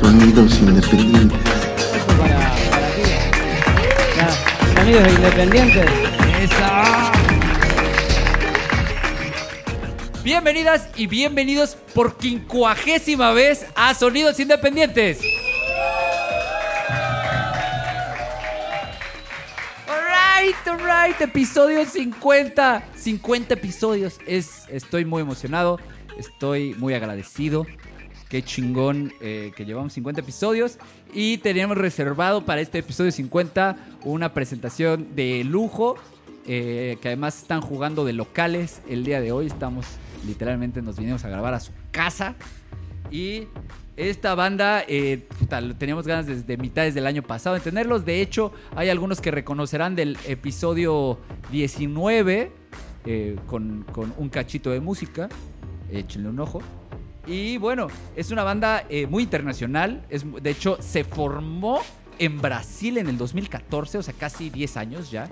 Sonidos independientes. Para, para ti. Ya, sonidos independientes. Bienvenidas y bienvenidos por quincuagésima vez a Sonidos Independientes. Alright, episodio 50. 50 episodios. Es, estoy muy emocionado, estoy muy agradecido. Qué chingón eh, que llevamos 50 episodios. Y tenemos reservado para este episodio 50 una presentación de lujo. eh, que además están jugando de locales el día de hoy. Estamos literalmente, nos vinimos a grabar a su casa. Y esta banda, eh, teníamos ganas desde mitades del año pasado de tenerlos. De hecho, hay algunos que reconocerán del episodio 19 eh, con, un cachito de música. Échenle un ojo. Y bueno, es una banda eh, muy internacional. De hecho, se formó en Brasil en el 2014, o sea, casi 10 años ya.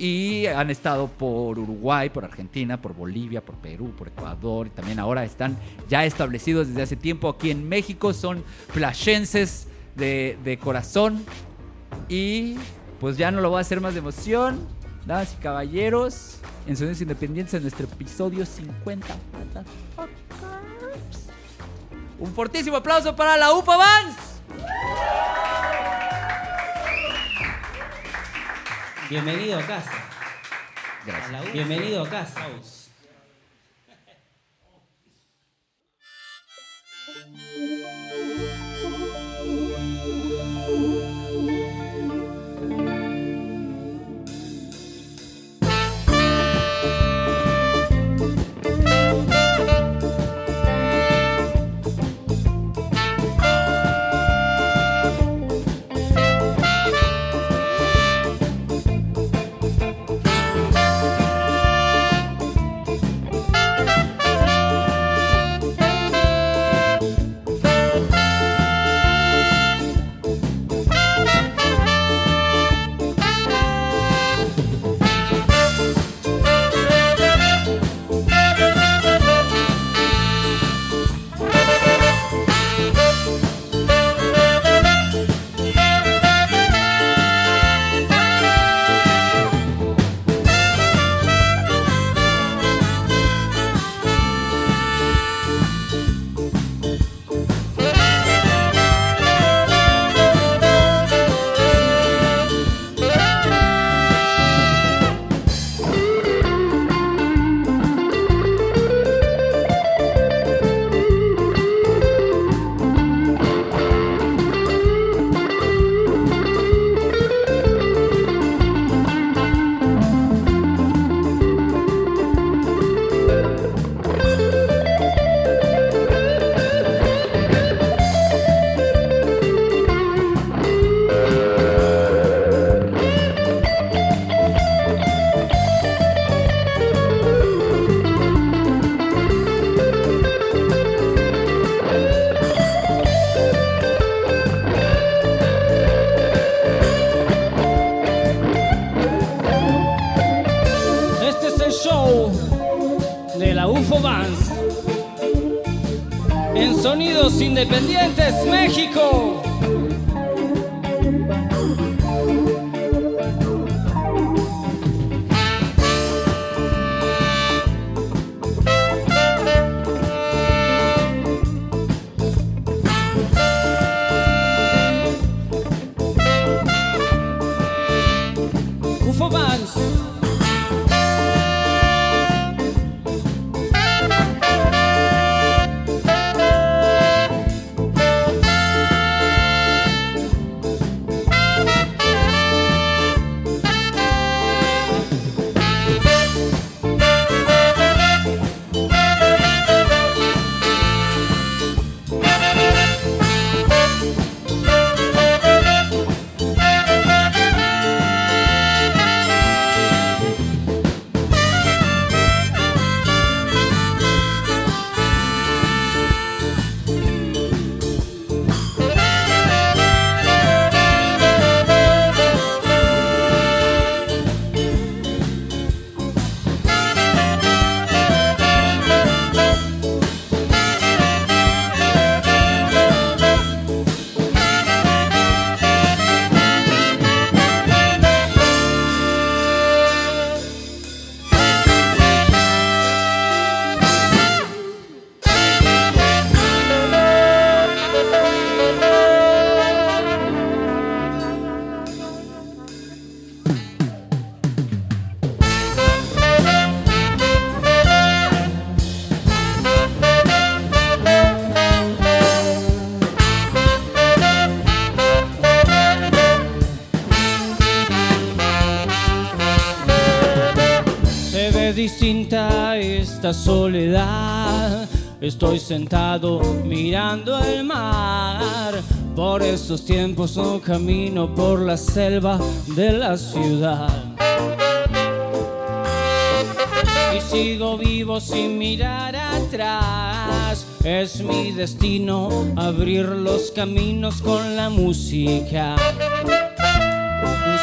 Y han estado por Uruguay, por Argentina, por Bolivia, por Perú, por Ecuador. Y también ahora están ya establecidos desde hace tiempo aquí en México. Son flashenses de, corazón. Y pues ya no lo voy a hacer más de emoción. Damas y caballeros, en Sonidos Independientes, en nuestro episodio 50. motherfuckers. Un fortísimo aplauso para la UPA Vans. Bienvenido a casa. Gracias. Bienvenido a casa. Independientes, México. UFO distinta esta soledad. Estoy sentado mirando el mar. Por estos tiempos no camino por la selva de la ciudad. Y sigo vivo sin mirar atrás. Es mi destino abrir los caminos con la música.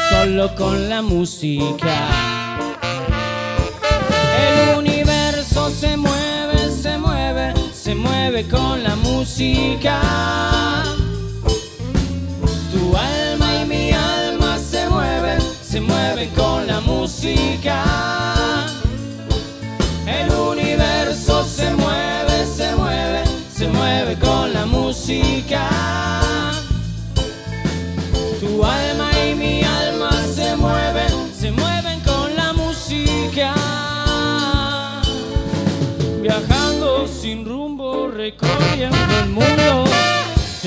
Solo con la música. Se mueve, se mueve, se mueve con la música. Tu alma y mi alma se mueven, se mueven con la música. El universo se mueve, se mueve, se mueve con la música. Tu alma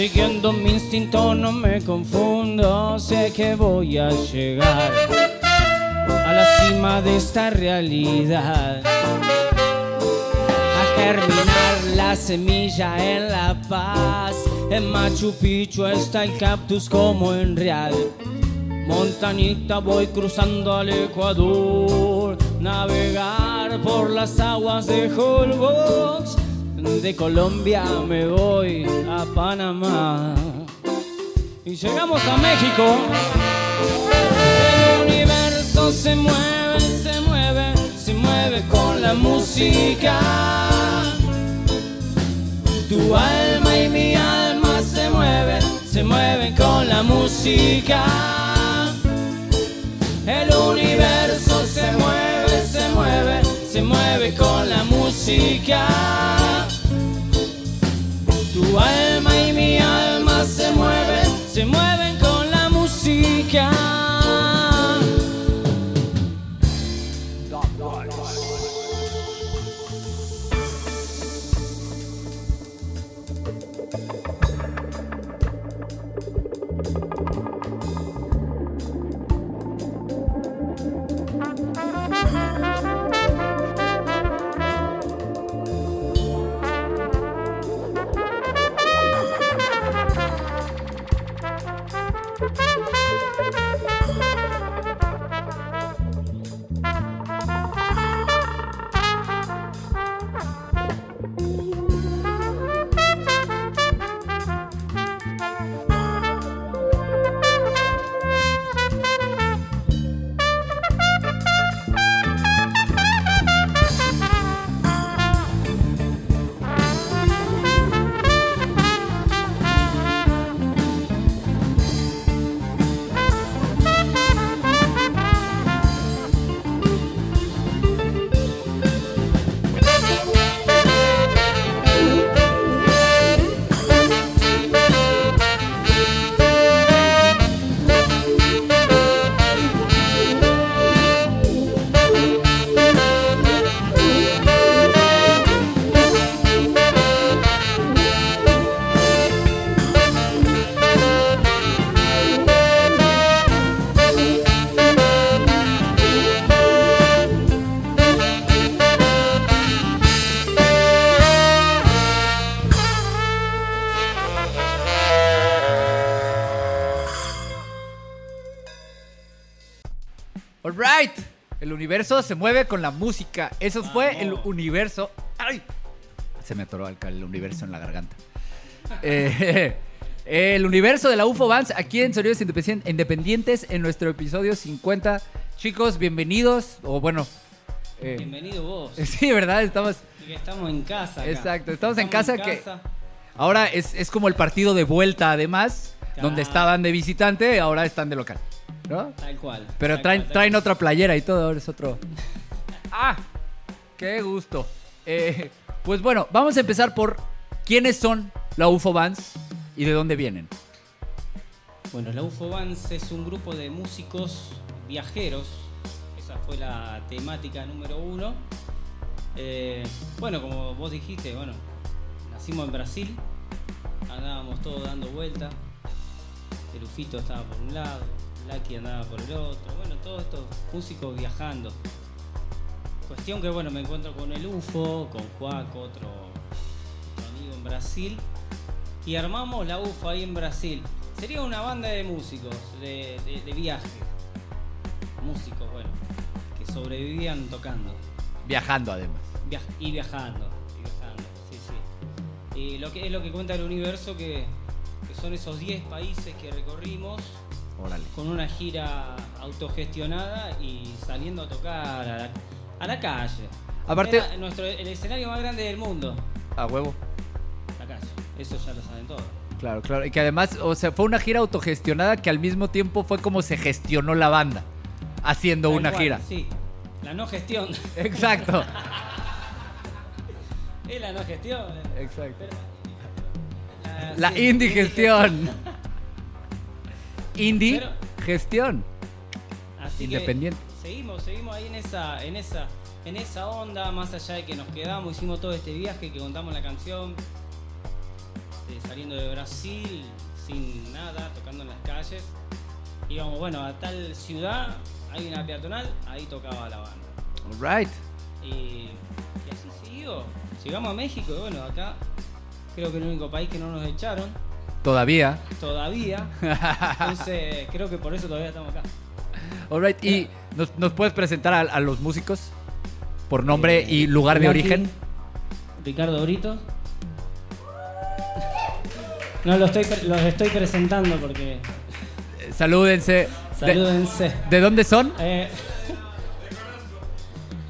Siguiendo mi instinto no me confundo, sé que voy a llegar a la cima de esta realidad. A germinar la semilla en La Paz. En Machu Picchu está el cactus como en Real. Montañita voy cruzando al Ecuador, navegar por las aguas de Holbox. De Colombia me voy a Panamá. Y llegamos a México. El universo se mueve, se mueve, se mueve con la música. Tu alma y mi alma se mueven, se mueven con la música. El universo se mueve, se mueve, se mueve con la música. Tu alma y mi alma se mueven, se mueven universo se mueve con la música. Eso fue el universo. ¡Ay! Se me atoró el universo en la garganta. Eh, el universo de la UFO Bands aquí en Sonidos Independien- Independientes en nuestro episodio 50. Chicos, bienvenidos. O bueno. eh, Bienvenido vos. sí, ¿verdad? Estamos. Estamos en casa. acá. Exacto, estamos en casa que- Ahora es, es como el partido de vuelta, además. Claro. Donde estaban de visitante, ahora están de local. ¿No? Tal cual. Pero tal traen, cual, traen otra playera y todo, ahora es otro. ¡Ah! ¡Qué gusto! Eh, pues bueno, vamos a empezar por quiénes son la UFO Bands y de dónde vienen. Bueno, la UFO Bands es un grupo de músicos viajeros. Esa fue la temática número uno. Eh, bueno, como vos dijiste, bueno, nacimos en Brasil, andábamos todos dando vueltas. El Ufito estaba por un lado, Lucky andaba por el otro. Bueno, todos estos músicos viajando. Cuestión que bueno, me encuentro con el UFO, con Juaco, otro, otro amigo en Brasil, y armamos la UFO ahí en Brasil. Sería una banda de músicos, de, de- de viaje. Músicos, bueno, que sobrevivían tocando. Viajando además. Viaj- y viajando, y viajando, sí, sí. Y lo que es lo que cuenta el universo que, que son esos 10 países que recorrimos Con una gira autogestionada y saliendo a tocar a la, a la calle. Aparte- Era nuestro, el escenario más grande del mundo, A huevo. la calle. Eso ya lo saben todos. Claro, claro. Y que además, o sea, fue una gira autogestionada que al mismo tiempo fue como se gestionó la banda. Haciendo Tal una cual, gira. Sí, la no gestión. Exacto. es la no gestión. Exacto. Pero- La sí, indigestión. Indie Pero- gestión. Así que Independiente. seguimos, seguimos ahí en esa, en esa, en esa onda, más allá de que nos quedamos, hicimos todo este viaje que contamos la canción, de saliendo de Brasil, sin nada, tocando en las calles. Íbamos, bueno, a tal ciudad, hay una peatonal, ahí tocaba la banda. Alright. Y, y así siguió. Llegamos a México y bueno, acá creo que el único país que no nos echaron Todavía. todavía. Entonces creo que por eso todavía estamos acá. Alright. ¿Y nos, nos puedes presentar a, a los músicos? Por nombre Eh, y lugar de origen. Ricardo Brito. No, lo estoy, los estoy presentando porque. Eh, Salúdense. De, Salúdense. ¿de dónde son? Eh,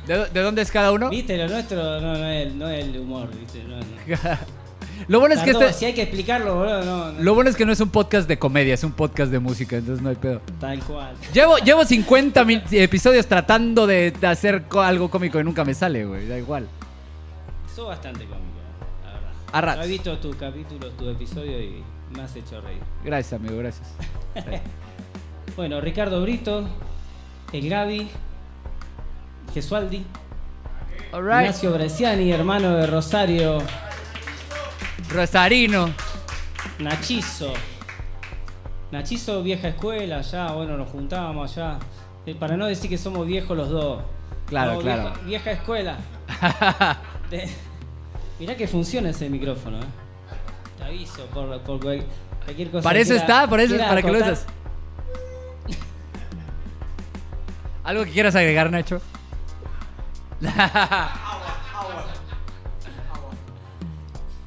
¿De, de dónde es cada uno? Viste, lo nuestro no, no, es, no es el humor, viste. No, no. lo bueno es que Tardó, este, Si hay que explicarlo, boludo, no, no. lo bueno es que no es un podcast de comedia, es un podcast de música, entonces no hay pedo. Tal cual. Llevo, llevo 50 min- episodios tratando de, hacer algo cómico y nunca me sale, güey. Da igual. Sos bastante cómico, la verdad. A ratos. He visto tu capítulo, tu episodio y me has hecho reír. Gracias, amigo, gracias. Bueno, Ricardo Brito, el Gaby, Gesualdi, Alright. Ignacio Bresciani, hermano de Rosario, Rosarino. Nachizo. Nachizo, vieja escuela, ya, bueno, nos juntábamos allá. Eh, para no decir que somos viejos los dos. Claro, No, claro. Vieja, vieja escuela. Te- Mirá que funciona ese micrófono, ¿eh? Te aviso por, por cual- cualquier cosa. Para eso quiera- está, por eso, quiera para que lo usas. ¿Algo que quieras agregar, Nacho?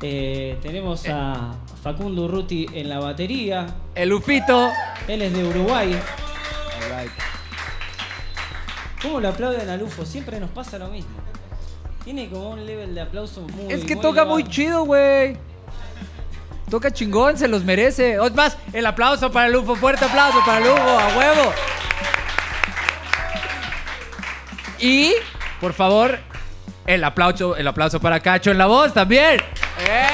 Eh, tenemos a Facundo Urruti en la batería. El Ufito. Él es de Uruguay. Alright. ¿Cómo lo aplauden al UFO? Siempre nos pasa lo mismo. Tiene como un level de aplauso muy Es que muy toca elevado. muy chido, güey. Toca chingón, se los merece. O es más, el aplauso para el UFO. Fuerte aplauso para el UFO, a huevo. Y, por favor, el aplauso, el aplauso para Cacho en la voz también. ¡Eh!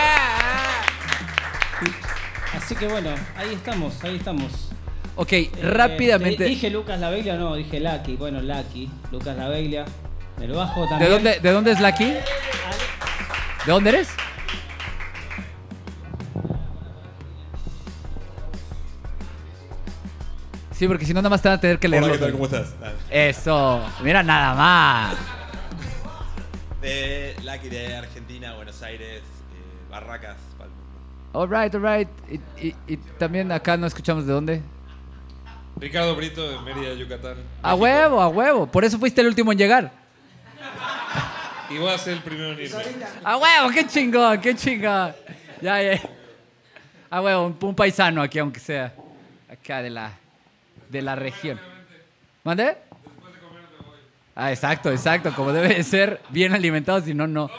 Así que bueno, ahí estamos, ahí estamos. Ok, Eh, rápidamente. eh, dije Lucas La Beglia, no, dije Lucky. Bueno, Lucky, Lucas La Beglia. Del bajo ¿De también. dónde, ¿De dónde es Lucky? ¿De dónde eres? Sí, porque si no, nada más te van a tener que leerlo. Hola, ¿qué tal? ¿Cómo estás? Eso, mira nada más. Lucky de Argentina, Buenos Aires, eh, Barracas, mundo. Alright, alright. Y, y- y también acá no escuchamos de dónde. Ricardo Brito de Mérida, Yucatán. A México. huevo, a huevo. Por eso fuiste el último en llegar. Y voy a ser el primero en irme. A huevo, qué chingón, qué chingón. Ya, ya. A huevo, un, un paisano aquí, aunque sea. Acá de la, de la región. ¿Mande? Ah, exacto, exacto. Como debe de ser, bien alimentados, si no, no.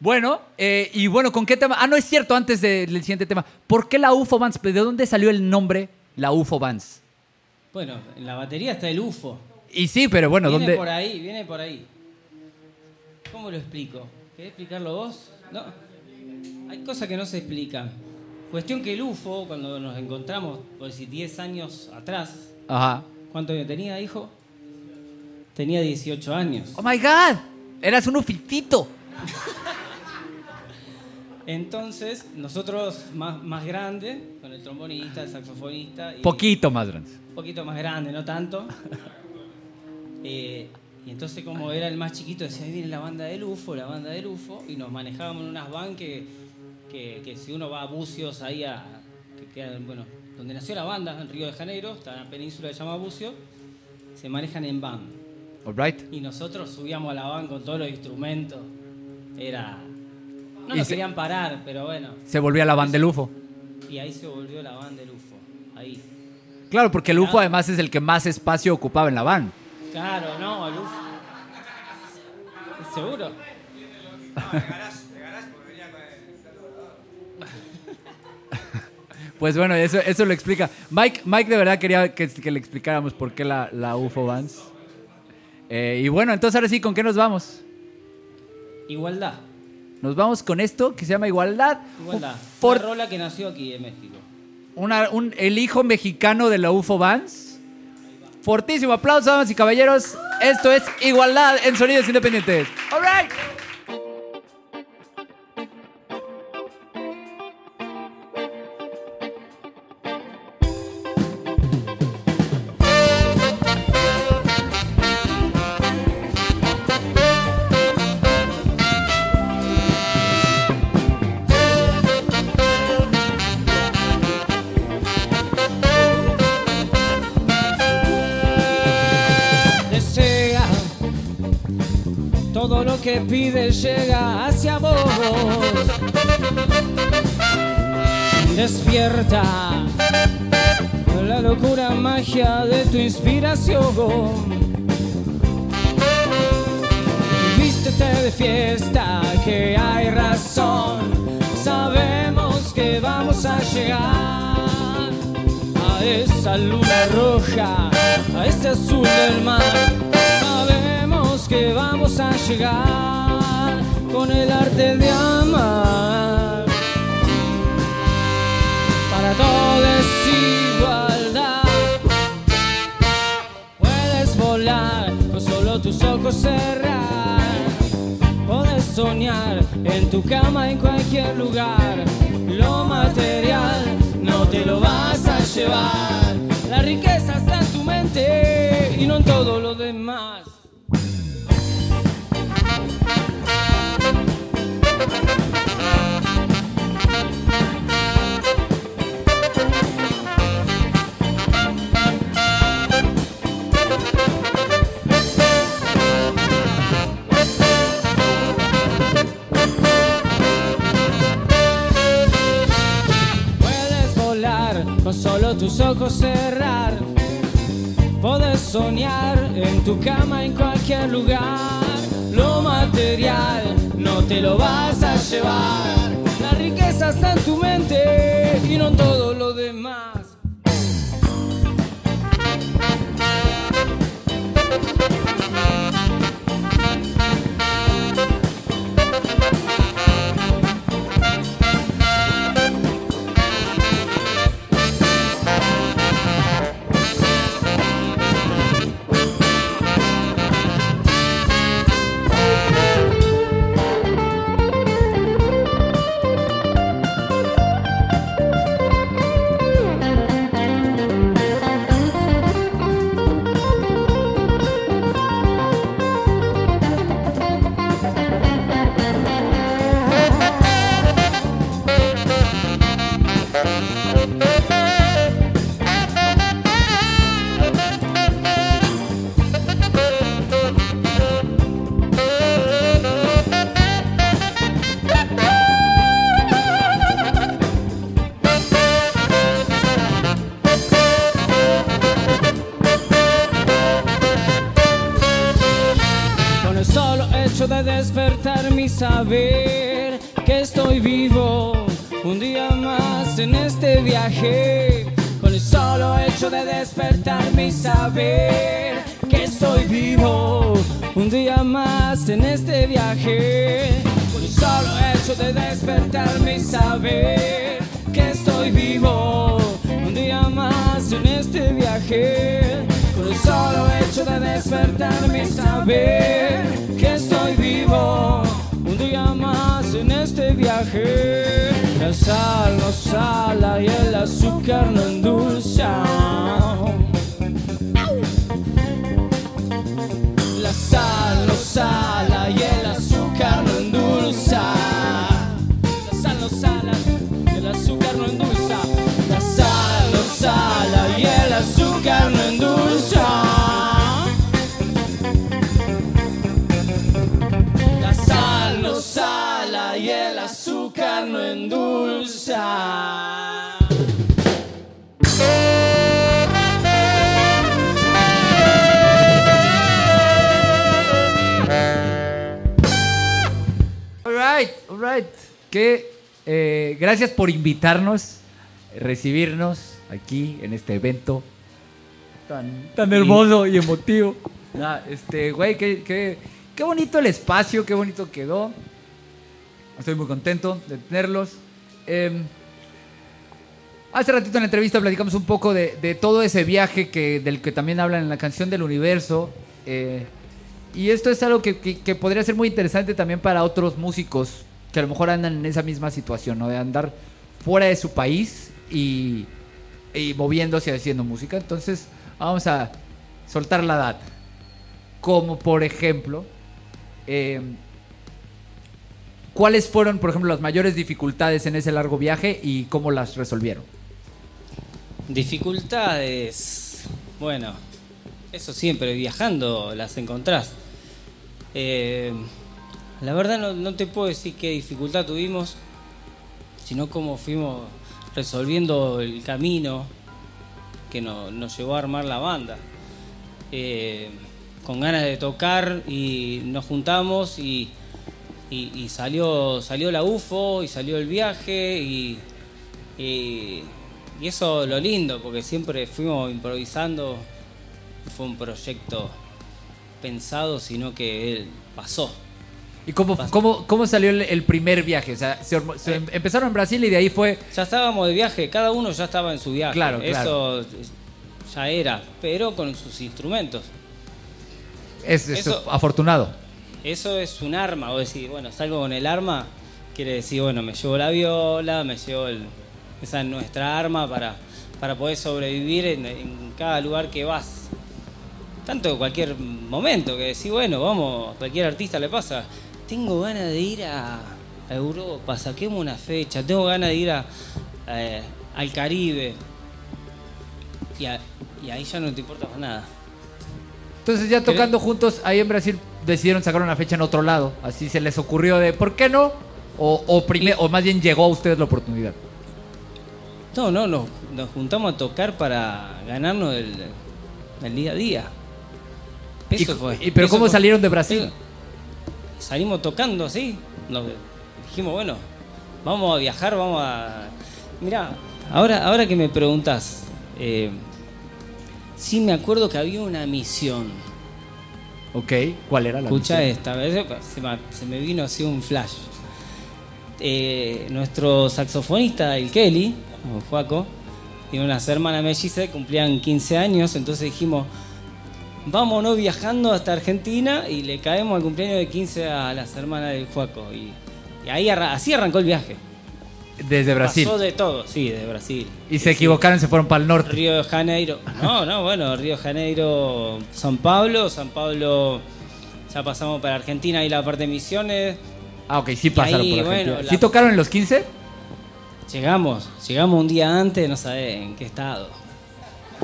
Bueno, eh, y bueno, ¿con qué tema? Ah, no es cierto, antes de- del siguiente tema. ¿Por qué la UFO Bands? ¿De dónde salió el nombre la UFO Bands? Bueno, en la batería está el UFO. Y sí, pero bueno, viene ¿dónde? por ahí, viene por ahí. ¿Cómo lo explico? ¿Querés explicarlo vos? No. Hay cosas que no se explican. Cuestión que el UFO, cuando nos encontramos, por decir 10 años atrás, Ajá. ¿cuánto tenía, hijo? Tenía 18 años. Oh my God, eras un ufitito. Entonces, nosotros más, más grandes, con el trombonista, el saxofonista. Y Poquito más grande. Un poquito más grande, no tanto. Eh, Y entonces como era el más chiquito, decía, ahí viene la banda del UFO, la banda del UFO, y nos manejábamos en unas van que, que, que si uno va a Bucios, ahí a, que queda, bueno, donde nació la banda, en Río de Janeiro, está en la península que se llama Bucio, se manejan en van. Alright. Y nosotros subíamos a la van con todos los instrumentos. Era... No nos se- querían parar, pero bueno. Se volvía la banda del UFO. Y ahí se volvió la van del UFO. Ahí. Claro, porque el UFO además es el que más espacio ocupaba en la van. Claro, no, el UFO. ¿Seguro? Pues bueno, eso, eso lo explica. Mike, Mike de verdad quería que, que le explicáramos por qué la, la UFO Vans. Eh, y bueno, entonces ahora sí, ¿con qué nos vamos? Igualdad. Nos vamos con esto que se llama Igualdad. Igualdad. Por Una rola que nació aquí en México. una- un- el hijo mexicano de la UFO Vans. Fortísimo aplauso, damas y caballeros. Esto es Igualdad en Sonidos Independientes. All right. Llega hacia vos. Despierta la locura magia de tu inspiración. Vístete de fiesta, que hay razón. Sabemos que vamos a llegar a esa luna roja, a ese azul del mar. Sabemos que vamos a llegar con el arte de amar. Para todo es igualdad. Puedes volar con solo tus ojos cerrar. Puedes soñar en tu cama en cualquier lugar. Lo material no te lo vas a llevar. La riqueza está en tu mente y no en todo lo demás. Ojos cerrar. Puedes soñar en tu cama que estoy vivo un día más en este viaje. Con el solo hecho de despertar mi saber que estoy vivo un día más en este viaje. Con el solo hecho de despertar mi saber que estoy vivo un día más en este viaje. La sal no sala y el azúcar no endulza. Sal no sala y el azúcar no endulza. La sal no sala y el azúcar no endulza. La sal no sala y el azúcar no endulza. La sal no sala y el azúcar no endulza. Alright. Que eh, gracias por invitarnos, recibirnos aquí en este evento tan, tan hermoso y emotivo. Nah, este, güey, qué, qué, qué bonito el espacio, qué bonito quedó. Estoy muy contento de tenerlos. Em, hace ratito en la entrevista platicamos un poco de, de todo ese viaje que, del que también hablan en la canción del universo. eh, y esto es algo que, que- que podría ser muy interesante también para otros músicos que a lo mejor andan en esa misma situación, ¿no? De andar fuera de su país y, y moviéndose haciendo música. Entonces, vamos a soltar la data. Como por ejemplo, eh, ¿cuáles fueron, por ejemplo, las mayores dificultades en ese largo viaje y cómo las resolvieron? Dificultades. Bueno, eso siempre, viajando las encontrás. Eh, la verdad no, te puedo decir qué dificultad tuvimos, sino cómo fuimos resolviendo el camino que no- nos llevó a armar la banda. Eh, con ganas de tocar y nos juntamos y, salió, salió la UFO y salió el viaje y, y, eso lo lindo, porque siempre fuimos improvisando, fue un proyecto pensado, sino que él pasó. ¿Y cómo, cómo, cómo salió el, el primer viaje? O sea, se em- empezaron en Brasil y de ahí fue... Ya estábamos de viaje, cada uno ya estaba en su viaje. Claro, claro. Eso ya era, pero con sus instrumentos. Es, es Eso- afortunado. Eso es un arma, o decir, bueno, salgo con el arma, quiere decir, bueno, me llevo la viola, me llevo el- esa es nuestra arma para, para poder sobrevivir en, en cada lugar que vas. Tanto cualquier momento, que decís, bueno, vamos, a cualquier artista le pasa, tengo ganas de ir a, a Europa, saquemos una fecha, tengo ganas de ir a, eh, al Caribe. Y, a- y ahí ya no te importa más nada. Entonces ya tocando juntos ahí en Brasil decidieron sacar una fecha en otro lado. Así se les ocurrió de ¿por qué no? O, o, prime- o más bien llegó a ustedes la oportunidad. No, no, nos, nos juntamos a tocar para ganarnos el, el día a día. Eso Y- fue. y- pero Eso ¿cómo fue. salieron de Brasil? Salimos tocando así. Nos dijimos, bueno, vamos a viajar, vamos a. Mirá, ahora, ahora que me preguntas, eh, sí me acuerdo que había una misión. Ok, ¿cuál era la Escucha misión? esta, se me, se me vino así un flash. Eh, nuestro saxofonista, el Kelly, o Juaco, tiene unas hermanas mellizas cumplían 15 años, entonces dijimos, vámonos viajando hasta Argentina y le caemos al cumpleaños de 15 a las hermanas del Juaco. Y, y ahí arra- así arrancó el viaje. Desde Brasil. Pasó de todo, sí, de Brasil. Y se Sí. equivocaron, se fueron para el norte. Río de Janeiro. No, no, bueno, Río de Janeiro, San Pablo, San Pablo, ya pasamos para Argentina y la parte de Misiones. Ah, ok, sí pasaron ahí, por bueno, Argentina. la- ¿Sí tocaron en los 15? Llegamos, llegamos un día antes, no sabés en qué estado.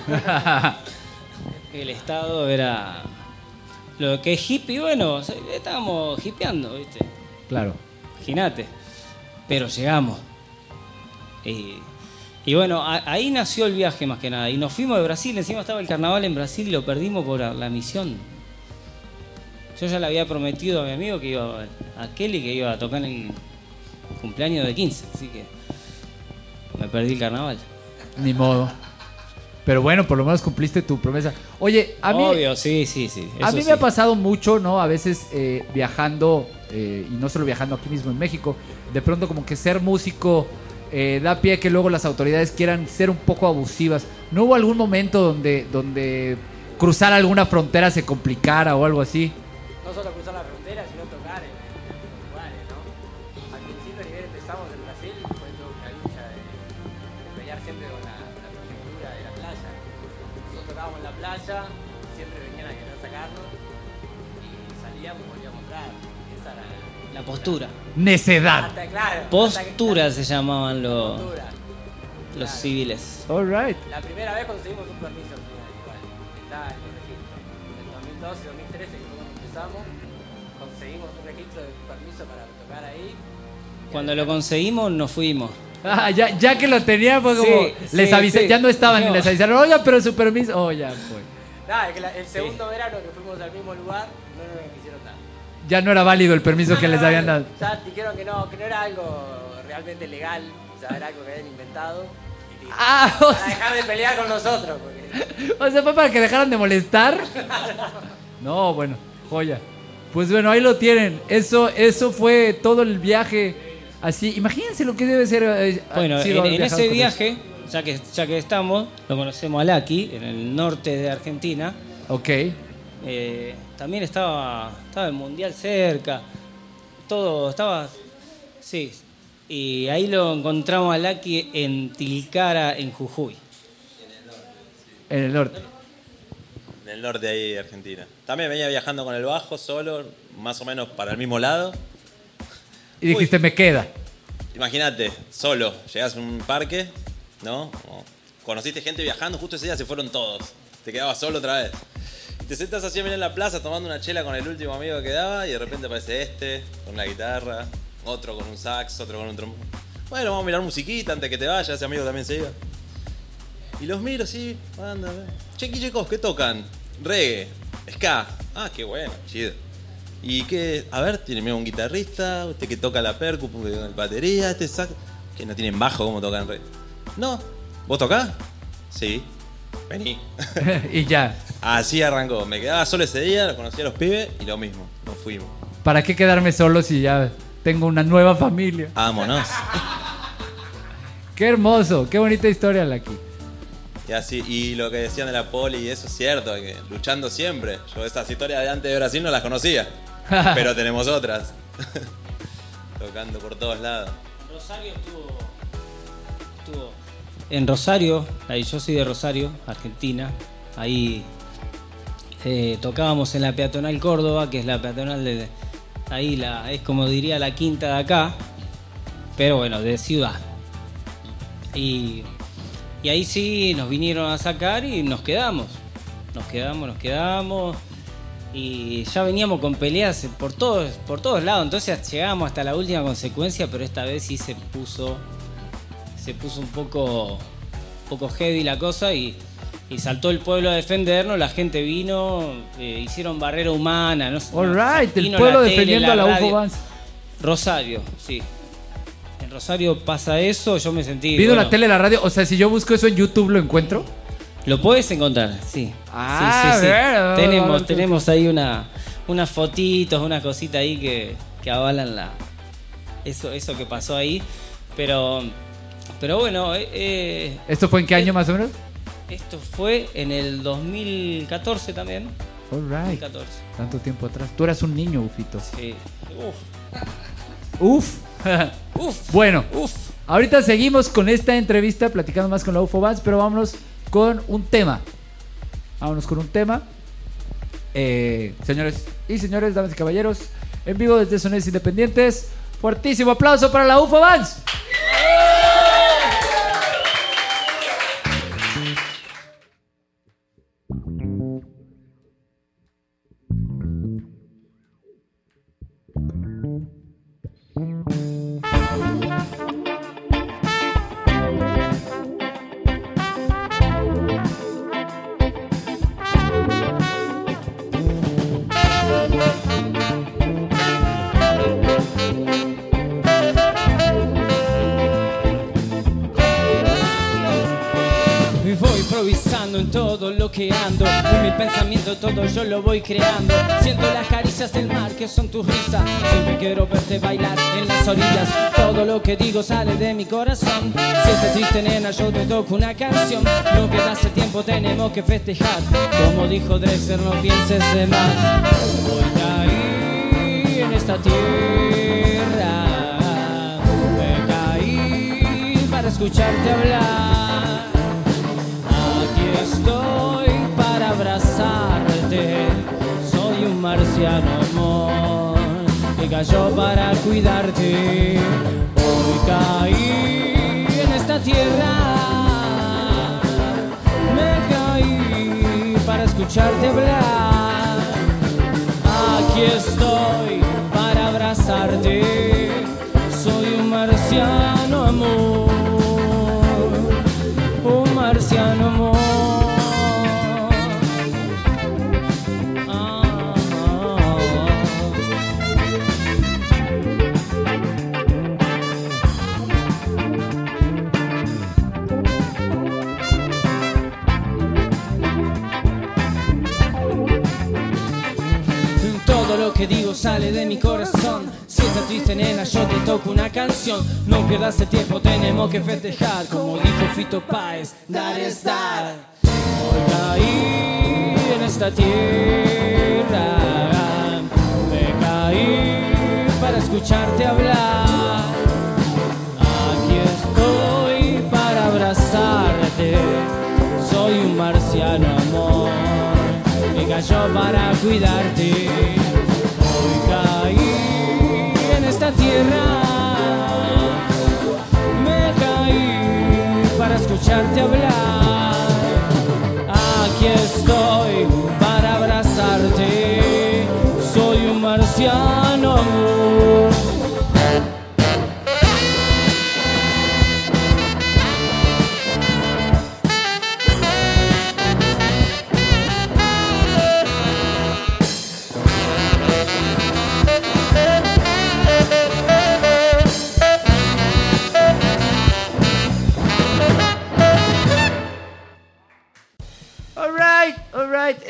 El estado era lo que es hippie, bueno, estábamos hipeando, ¿viste? Claro. Imagínate. Pero llegamos. Y, y bueno, a- ahí nació el viaje más que nada. Y nos fuimos de Brasil, encima estaba el carnaval en Brasil y lo perdimos por la, misión. Yo ya le había prometido a mi amigo que iba a, a Kelly que iba a tocar en el cumpleaños de 15, así que me perdí el carnaval. Ni modo. Pero bueno, por lo menos cumpliste tu promesa. Oye, a mí, Obvio, sí, sí, sí. a mí sí. me ha pasado mucho, ¿no? A veces eh, viajando, eh, y no solo viajando aquí mismo en México, de pronto como que ser músico eh, da pie a que luego las autoridades quieran ser un poco abusivas. ¿No hubo algún momento donde, donde cruzar alguna frontera se complicara o algo así? No solo cruzar la frontera, postura. Necedad. Claro. Postura se llamaban los, Postura. los civiles. All right. La primera vez conseguimos un permiso final, igual. Está en el registro. En 2012, 2013, que fue cuando empezamos, conseguimos un registro de permiso para tocar ahí. Cuando lo conseguimos, nos fuimos. Ah, ya, ya que lo tenía, fue como. Sí, les sí, avisé, sí. ya no estaban y No. les avisaron, oiga, pero su permiso. Oh, ya fue. Nada, es que la- el segundo verano que fuimos al mismo lugar, Ya no era válido el permiso que les habían dado. Ya dijeron que no, que no era algo realmente legal, o sea, era algo que habían inventado. Y. Ah, o Para sea, dejar de pelear con nosotros, porque o sea, fue para que dejaran de molestar. No, bueno, joya. Pues bueno, ahí lo tienen. Eso, eso fue todo el viaje. Así, imagínense lo que debe ser. eh, Bueno, en, en ese viaje, ya que, ya que estamos, lo conocemos a Laki, en el norte de Argentina. Ok. Eh, también estaba, estaba el mundial cerca. Todo estaba. Sí. Y ahí lo encontramos a Laki en Tilcara, en Jujuy. En el norte. En el norte ahí de Argentina. También venía viajando con el bajo, solo, más o menos para el mismo lado. Y dijiste, me queda. Imagínate, solo, llegas a un parque, ¿no? Conociste gente viajando, justo ese día se fueron todos. Te quedabas solo otra vez. Te sentas así a mirar en la plaza tomando una chela con el último amigo que quedaba y de repente aparece este con la guitarra, otro con un sax, otro con un trombón. Bueno, vamos a mirar musiquita antes que te vayas, ese amigo también se iba. Y los miro así, anda, ve. Che, chicos, ¿qué tocan? Reggae, ska. Ah, qué bueno, chido. ¿Y qué? A ver, tiene un guitarrista, usted que toca la percu, el batería, este sax. Que no tienen bajo como tocan reggae. No, ¿vos tocás? Sí. Vení. y ya. Así arrancó. Me quedaba solo ese día, lo conocí a los pibes y lo mismo. Nos fuimos. ¿Para qué quedarme solo si ya tengo una nueva familia? Vámonos. Qué hermoso, qué bonita historia la aquí. Y así, y lo que decían de la poli, y eso es cierto, que luchando siempre. Yo esas historias de antes de Brasil no las conocía. pero tenemos otras. Tocando por todos lados. Rosario estuvo. estuvo en Rosario, ahí yo soy de Rosario, Argentina. Ahí eh, tocábamos en la peatonal Córdoba, que es la peatonal de. Ahí la, es como diría la quinta de acá, pero bueno, de ciudad. Y, y ahí sí nos vinieron a sacar y nos quedamos. Nos quedamos, nos quedamos. Y ya veníamos con peleas por todos, por todos lados. Entonces llegamos hasta la última consecuencia, pero esta vez sí se puso. Se puso un poco. Un poco heavy la cosa y, y saltó el pueblo a defendernos, la gente vino, eh, hicieron barrera humana, no sé. All right, el pueblo tele, defendiendo a la UFO. Vans. Rosario, sí. En Rosario pasa eso, yo me sentí. ¿Vino bueno, la tele, la radio? O sea, si yo busco eso en YouTube, ¿lo encuentro? Lo puedes encontrar, sí. Ah, sí, sí, sí. tenemos, tenemos ahí una, unas fotitos, una cosita ahí que, que avalan la eso, eso que pasó ahí. Pero, pero bueno, eh, eh, ¿Esto fue en qué año más o menos? Esto fue en el 2014 también. All right. 2014. Tanto tiempo atrás. Tú eras un niño, Ufito. Sí. Uf, Uf. uf, bueno, uf. ahorita seguimos con esta entrevista, platicando más con la UFO Vans, pero vámonos con un tema. Vámonos con un tema. Eh, señores y señores, damas y caballeros, en vivo desde Sones Independientes. Fuertísimo aplauso para la UFO Vans. Yo lo voy creando. Siento las caricias del mar que son tus risas. Siempre quiero verte bailar en las orillas. Todo lo que digo sale de mi corazón. Si estás triste nena yo te toco una canción. Lo que hace tiempo tenemos que festejar. Como dijo Drexler no pienses de más. Hoy caí en esta tierra. Me caí para escucharte hablar marciano me cayó para cuidarte. Hoy caí en esta tierra, me caí para escucharte hablar. Aquí estoy toco una canción. No pierdas el tiempo, tenemos que festejar. Como dijo Fito Páez, dar es dar. Hoy caí en esta tierra. Me caí para escucharte hablar. Aquí estoy para abrazarte. Soy un marciano, amor. Me cayó para cuidarte. Hoy caí en esta tierra. Escucharte hablar. Aquí estoy para abrazarte. Soy un marciano,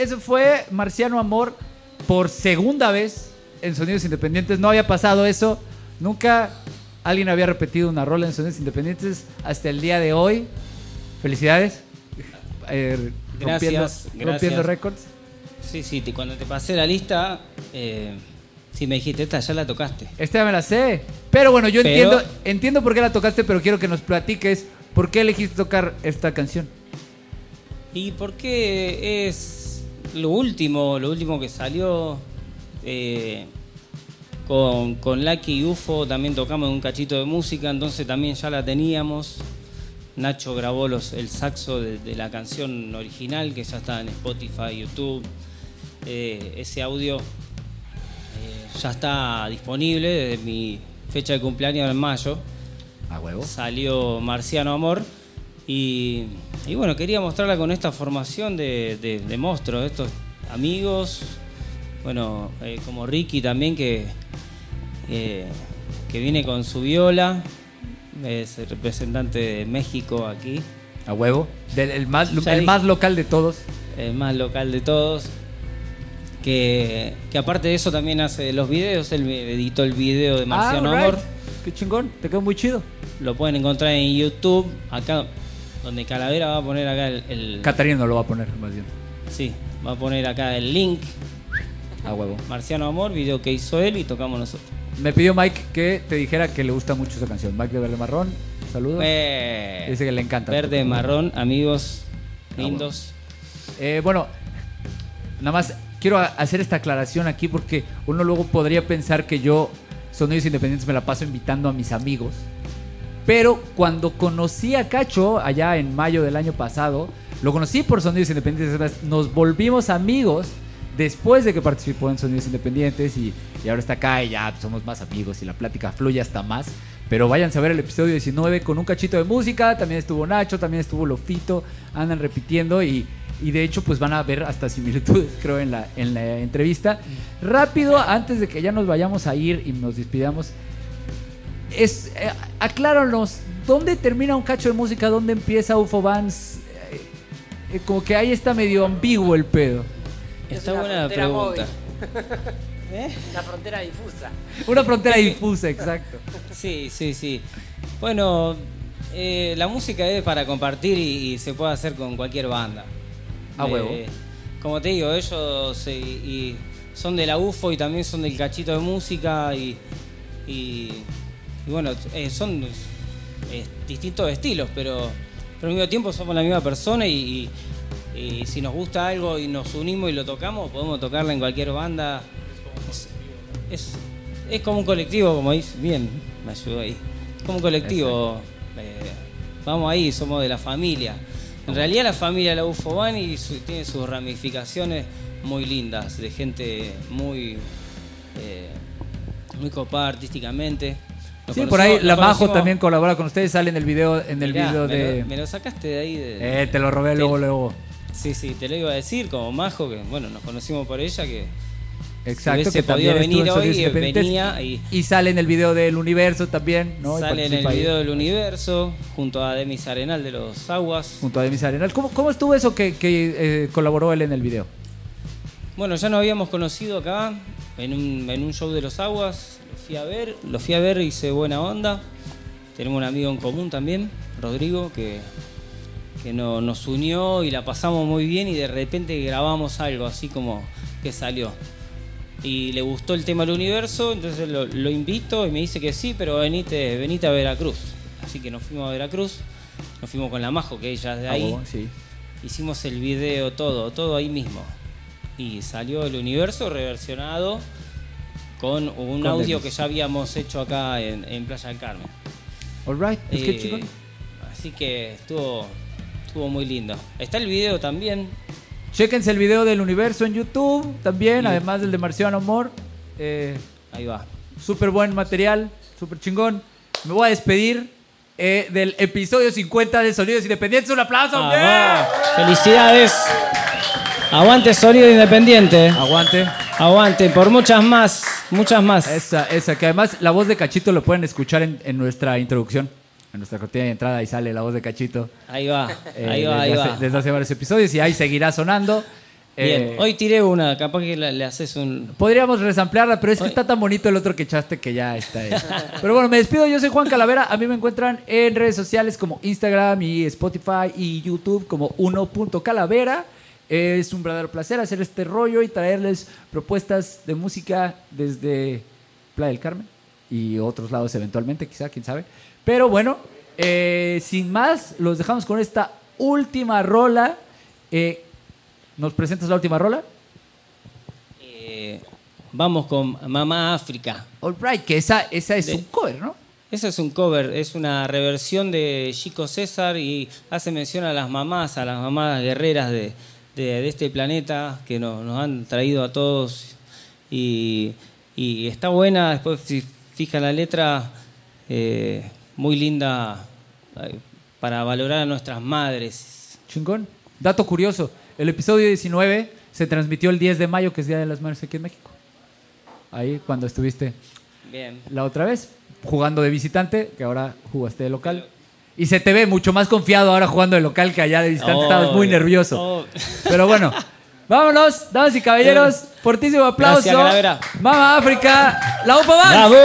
Eso fue Marciano Amor por segunda vez en Sonidos Independientes. No había pasado eso. Nunca alguien había repetido una rola en Sonidos Independientes hasta el día de hoy. Felicidades. Eh, Gracias, rompiendo, gracias. rompiendo récords. Sí, sí, te- cuando te pasé la lista, eh, sí me dijiste, esta ya la tocaste. Esta ya me la sé. Pero bueno, yo Pero- entiendo, entiendo por qué la tocaste, pero quiero que nos platiques por qué elegiste tocar esta canción. ¿Y por qué es lo último, lo último que salió? eh, con, con Lucky y UFO también tocamos un cachito de música, entonces también ya la teníamos. Nacho grabó los, el saxo de, de la canción original que ya está en Spotify, YouTube. Eh, ese audio eh, ya está disponible desde mi fecha de cumpleaños en mayo A huevo. salió Marciano Amor. Y, y bueno, quería mostrarla con esta formación de, de- de monstruos, estos amigos. Bueno, eh, como Ricky también, que, eh, que viene con su viola. Es el representante de México aquí, A huevo. Del- el, más, el dije. más local de todos. el más local de todos. Que, que aparte de eso también hace los videos. Él editó el video de Marciano Ah, alright. Amor. Qué chingón. Te quedó muy chido. Lo pueden encontrar en YouTube. Acá, donde Calavera va a poner acá el. el- Catarino lo va a poner, más bien. sí, va a poner acá el link. A huevo. Marciano Amor, video que hizo él y tocamos nosotros. Me pidió Mike que te dijera que le gusta mucho esa canción. Mike de Verde Marrón, saludos. Eh, Dice que le encanta. Verde, marrón, amigos lindos. Eh, bueno, nada más quiero hacer esta aclaración aquí porque uno luego podría pensar que yo, Sonidos Independientes, me la paso invitando a mis amigos. Pero cuando conocí a Cacho, allá en mayo del año pasado, lo conocí por Sonidos Independientes. Nos volvimos amigos después de que participó en Sonidos Independientes y, y ahora está acá y ya somos más amigos y la plática fluye hasta más. Pero váyanse a ver el episodio 19 con un cachito de música. También estuvo Nacho, también estuvo Lofito. Andan repitiendo y, y de hecho pues van a ver hasta similitudes creo en la, en la entrevista. Rápido, antes de que ya nos vayamos a ir y nos despidamos. Es, eh, acláranos, ¿dónde termina un cacho de música? ¿Dónde empieza UFO Bands? Eh, eh, como que ahí está medio ambiguo el pedo. Es Está una buena la frontera pregunta. Una frontera difusa. Una frontera difusa, exacto. Sí, sí, sí. Bueno, eh, la música es para compartir y, y se puede hacer con cualquier banda. A huevo. Como te digo, ellos eh, y son de la UFO y también son del cachito de música y, y, y bueno, eh, son eh, distintos estilos, pero, pero al mismo tiempo somos la misma persona y, y- y si nos gusta algo y nos unimos y lo tocamos, podemos tocarla en cualquier banda. Es, es- Es como un colectivo, como dice. Bien, me ayudó ahí. Es como un colectivo. eh, vamos ahí, somos de la familia. En realidad la familia de la Ufobani su- tiene sus ramificaciones muy lindas, de gente muy, eh, muy copada artísticamente. Sí, por ahí la Majo conocimos- también colabora con ustedes, sale en el video, en el Mirá, video me de... lo, me lo sacaste de ahí. De, Eh, te lo robé Te- luego, luego. Sí, sí, te lo iba a decir como Majo, que bueno, nos conocimos por ella, que Exacto, que en venir hoy, venía y- Y sale en el video del universo también, ¿no? Sale en el ahí video del universo, junto a Demis Arenal de los Aguas. Junto a Demis Arenal. ¿Cómo, cómo estuvo eso que, que, eh, colaboró él en el video? Bueno, ya nos habíamos conocido acá en un, en un show de los Aguas, lo fui a ver, lo fui a ver, hice buena onda. Tenemos un amigo en común también, Rodrigo, que, que no- nos unió y la pasamos muy bien y de repente grabamos algo así como que salió. Y le gustó el tema del universo, entonces lo, lo invito y me dice que sí, pero venite, venite a Veracruz. Así que nos fuimos a Veracruz, nos fuimos con la Majo, que ella es de Ah, ahí. bueno, sí. Hicimos el video, todo, todo ahí mismo. Y salió el universo reversionado con un Con audio que ya habíamos hecho acá en, en Playa del Carmen. All right, es que Eh, así que estuvo, estuvo muy lindo. Está el video también. Chéquense el video del universo en YouTube también, Y- además del de Marciano Amor. Eh, Ahí va. súper buen material, súper chingón. Me voy a despedir eh, del episodio 50 de Sonidos Independientes. Un aplauso. Ah. Felicidades. Aguante Sonido Independiente. Aguante. Aguante por muchas más, muchas más. Esa, esa, que además la voz de Cachito lo pueden escuchar en, en nuestra introducción. En nuestra cortina de entrada ahí sale la voz de Cachito. Ahí va, eh, ahí va, ahí va. Desde hace varios episodios y ahí seguirá sonando. Bien, Eh, hoy tiré una, capaz que le, le haces un... Podríamos resamplearla, pero es que está tan bonito el otro que echaste que ya está ahí. Pero bueno, me despido. Yo soy Juan Calavera. A mí me encuentran en redes sociales como Instagram y Spotify y YouTube como 1.calavera. Es un verdadero placer hacer este rollo y traerles propuestas de música desde Playa del Carmen y otros lados eventualmente, quizá, quién sabe. Pero bueno, eh, sin más, los dejamos con esta última rola. Eh, ¿Nos presentas la última rola? eh, vamos con Mamá África. All right, que esa, esa es De- un cover, ¿no? Ese es un cover, es una reversión de Chico César y hace mención a las mamás, a las mamás guerreras de, de- de este planeta que nos, nos han traído a todos. Y, y está buena, después si fija la letra, eh, muy linda eh, para valorar a nuestras madres. Chingón. Dato curioso, el episodio 19 se transmitió el 10 de mayo, que es Día de las Madres aquí en México. Ahí cuando estuviste Bien. la otra vez, jugando de visitante, que ahora jugaste de local. Y se te ve mucho más confiado ahora jugando de local que allá de visitante. Estabas muy Obvio, nervioso. obvio. Pero bueno, vámonos, damas y caballeros. Fortísimo aplauso. Gracias. Mama África, la UPA Band. ¡Bravo!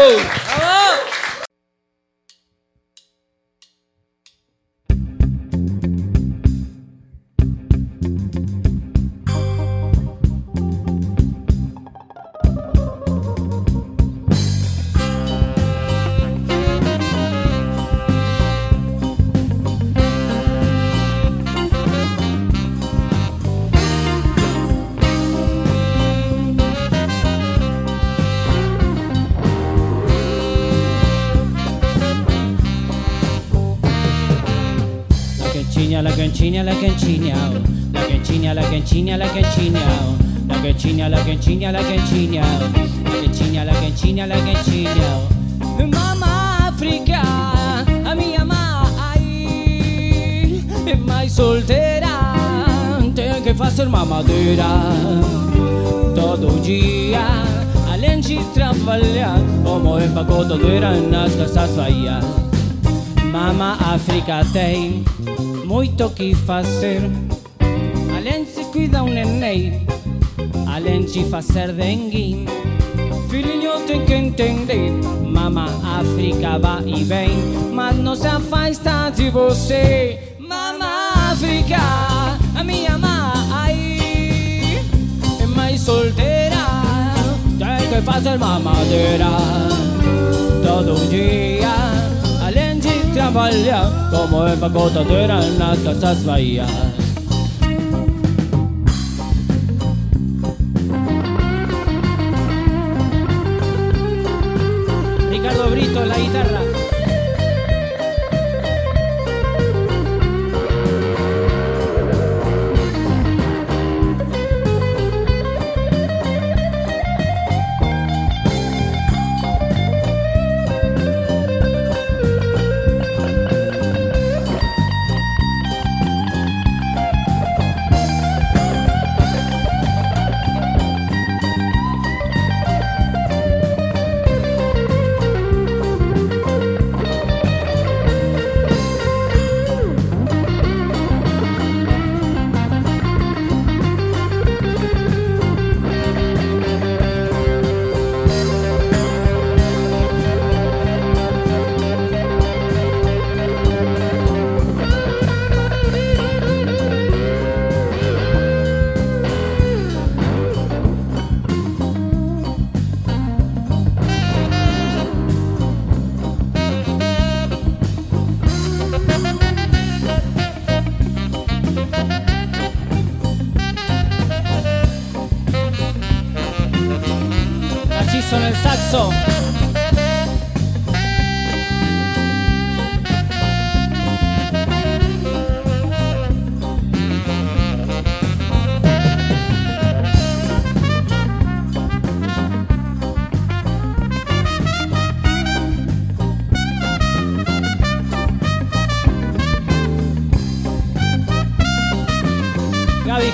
La quenchiña, la quenchiña, oh. la quenchiña, la quenchiña, la quenchiña, oh. la quenchiña, la quenchiña, la quenchiña, oh. la quenchiña, la quenchiña, la oh. Mamma África, a mi mamá aí, é mais solteira, tem que fazer mamadeira todo dia, além de trabalhar como empacotadeira nas casas Bahia. Mama África tem muito que fazer. Além de cuidar um neném, além de fazer dengue. Filhinho tem que entender. Mama África vai e vem, mas não se afasta de você. Mama África, a minha mãe é mais solteira. Tem que fazer mamadeira todo dia, além de trabalhar como empacotadeira nas casas Bahia.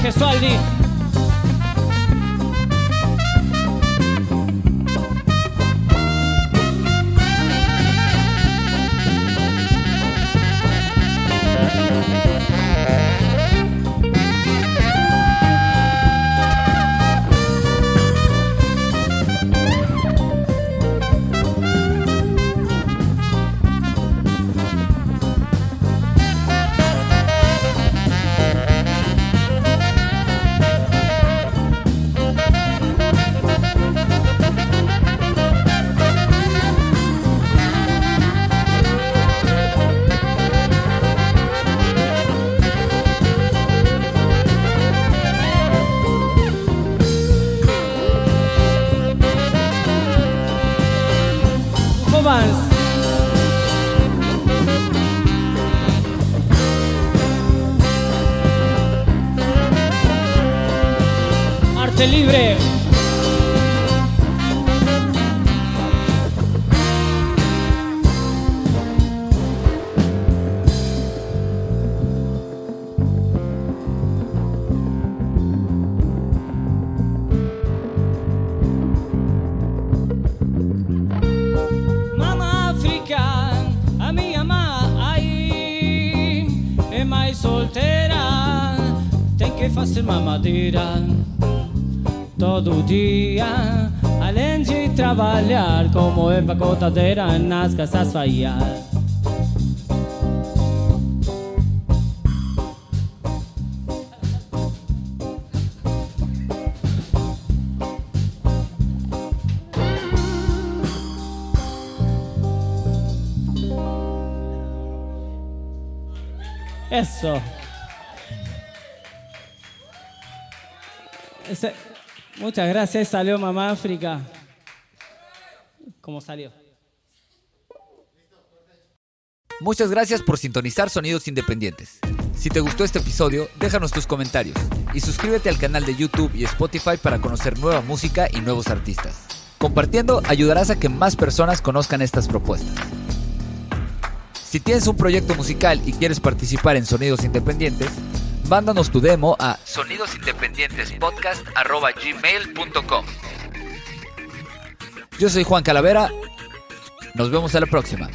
Gaby Gesualdi. Fazer mamadeira todo dia, além de trabalhar como empacotadeira nas casas Bahia. Eso. Muchas gracias. Salió Mamá África. ¿Cómo salió? Muchas gracias por sintonizar Sonidos Independientes. Si te gustó este episodio, déjanos tus comentarios y suscríbete al canal de YouTube y Spotify para conocer nueva música y nuevos artistas. Compartiendo ayudarás a que más personas conozcan estas propuestas. Si tienes un proyecto musical y quieres participar en Sonidos Independientes, mándanos tu demo a sonidosindependientespodcast.gmail.com Yo soy Juan Calavera. Nos vemos a la próxima.